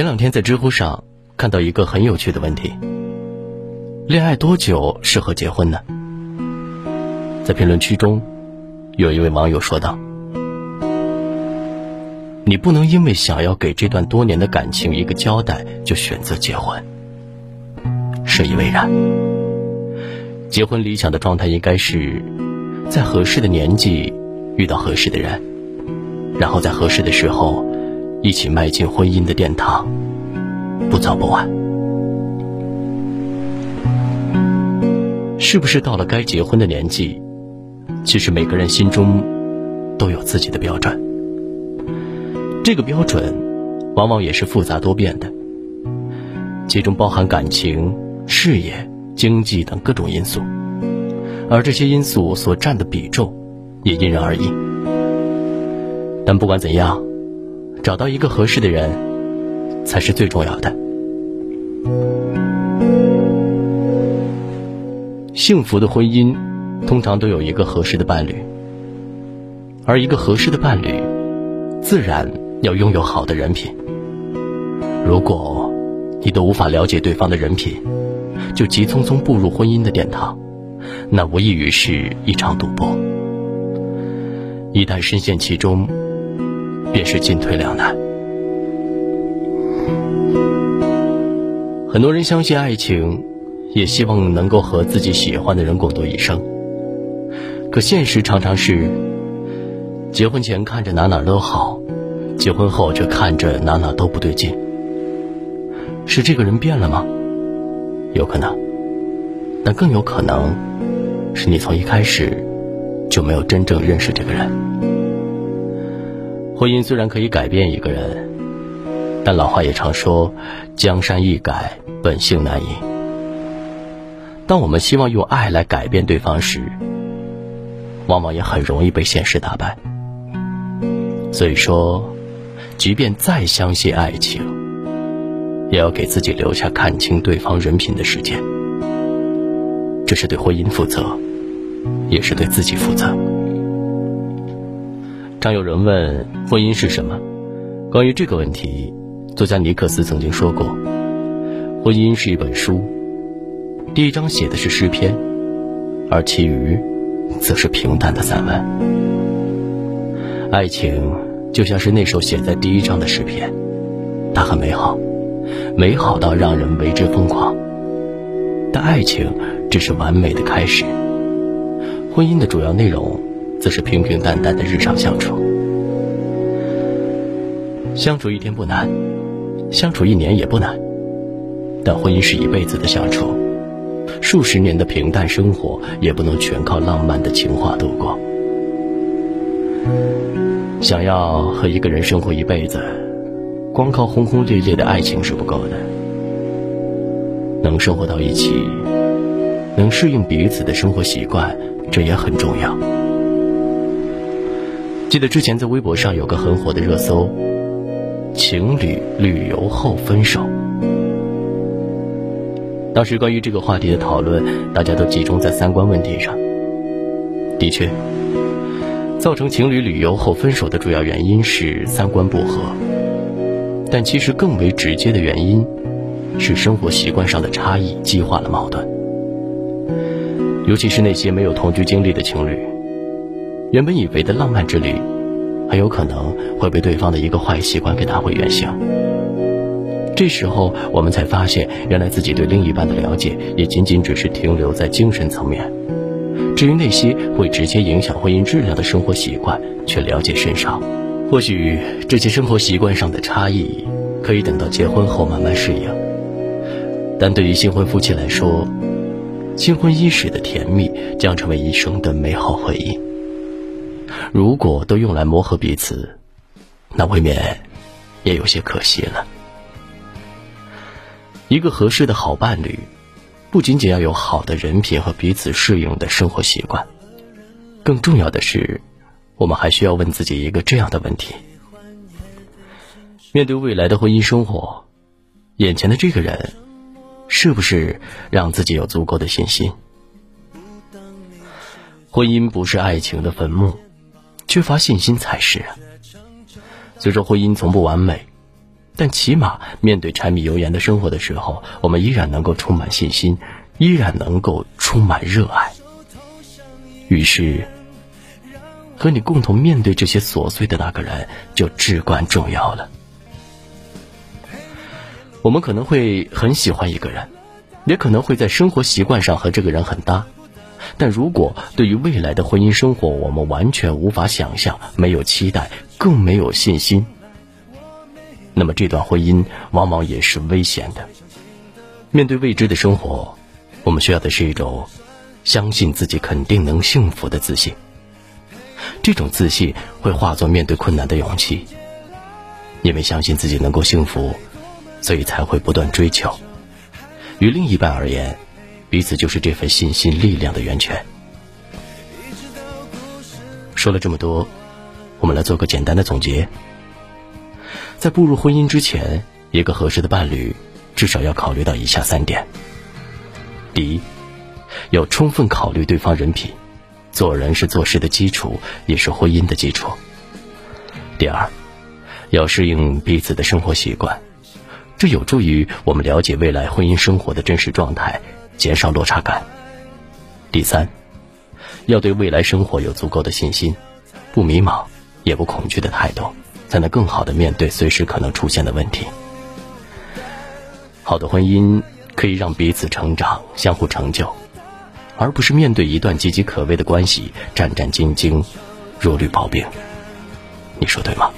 前两天在知乎上看到一个很有趣的问题：恋爱多久适合结婚呢？在评论区中，有一位网友说道：“你不能因为想要给这段多年的感情一个交代，就选择结婚。深以为然。结婚理想的状态应该是在合适的年纪遇到合适的人。”然后在合适的时候，一起迈进婚姻的殿堂，不早不晚。是不是到了该结婚的年纪？其实每个人心中都有自己的标准，这个标准往往也是复杂多变的，其中包含感情、事业、经济等各种因素，而这些因素所占的比重也因人而异。但不管怎样，找到一个合适的人，才是最重要的。幸福的婚姻，通常都有一个合适的伴侣，而一个合适的伴侣，自然要拥有好的人品。如果你都无法了解对方的人品，就急匆匆步入婚姻的殿堂，那无异于是一场赌博。一旦深陷其中，便是进退两难。很多人相信爱情，也希望能够和自己喜欢的人共度一生。可现实常常是，结婚前看着哪哪都好，结婚后却看着哪哪都不对劲。是这个人变了吗？有可能，但更有可能，是你从一开始就没有真正认识这个人。婚姻虽然可以改变一个人，但老话也常说“江山易改，本性难移”。当我们希望用爱来改变对方时，往往也很容易被现实打败。所以说，即便再相信爱情，也要给自己留下看清对方人品的时间。这是对婚姻负责，也是对自己负责。常有人问婚姻是什么？关于这个问题，作家尼克斯曾经说过：“婚姻是一本书，第一章写的是诗篇，而其余则是平淡的散文。爱情就像是那首写在第一章的诗篇，它很美好，美好到让人为之疯狂。但爱情只是完美的开始，婚姻的主要内容。”则是平平淡淡的日常相处，相处一天不难，相处一年也不难，但婚姻是一辈子的相处，数十年的平淡生活也不能全靠浪漫的情话度过。想要和一个人生活一辈子，光靠轰轰烈烈的爱情是不够的，能生活到一起，能适应彼此的生活习惯，这也很重要。记得之前在微博上有个很火的热搜：情侣旅游后分手。当时关于这个话题的讨论，大家都集中在三观问题上。的确，造成情侣旅游后分手的主要原因是三观不合，但其实更为直接的原因是生活习惯上的差异激化了矛盾。尤其是那些没有同居经历的情侣。原本以为的浪漫之旅，很有可能会被对方的一个坏习惯给打回原形。这时候，我们才发现，原来自己对另一半的了解也仅仅只是停留在精神层面。至于那些会直接影响婚姻质量的生活习惯，却了解甚少。或许这些生活习惯上的差异，可以等到结婚后慢慢适应。但对于新婚夫妻来说，新婚伊始的甜蜜将成为一生的美好回忆。如果都用来磨合彼此，那未免也有些可惜了。一个合适的好伴侣，不仅仅要有好的人品和彼此适应的生活习惯，更重要的是，我们还需要问自己一个这样的问题：面对未来的婚姻生活，眼前的这个人，是不是让自己有足够的信心？婚姻不是爱情的坟墓。缺乏信心才是啊。虽说婚姻从不完美，但起码面对柴米油盐的生活的时候，我们依然能够充满信心，依然能够充满热爱。于是，和你共同面对这些琐碎的那个人就至关重要了。我们可能会很喜欢一个人，也可能会在生活习惯上和这个人很搭。但如果对于未来的婚姻生活，我们完全无法想象，没有期待，更没有信心，那么这段婚姻往往也是危险的。面对未知的生活，我们需要的是一种相信自己肯定能幸福的自信。这种自信会化作面对困难的勇气，因为相信自己能够幸福，所以才会不断追求。与另一半而言。彼此就是这份信心力量的源泉。说了这么多，我们来做个简单的总结。在步入婚姻之前，一个合适的伴侣至少要考虑到以下三点：第一，要充分考虑对方人品，做人是做事的基础，也是婚姻的基础；第二，要适应彼此的生活习惯，这有助于我们了解未来婚姻生活的真实状态。减少落差感。第三，要对未来生活有足够的信心，不迷茫也不恐惧的态度，才能更好的面对随时可能出现的问题。好的婚姻可以让彼此成长，相互成就，而不是面对一段岌岌可危的关系战战兢兢，如履薄冰。你说对吗？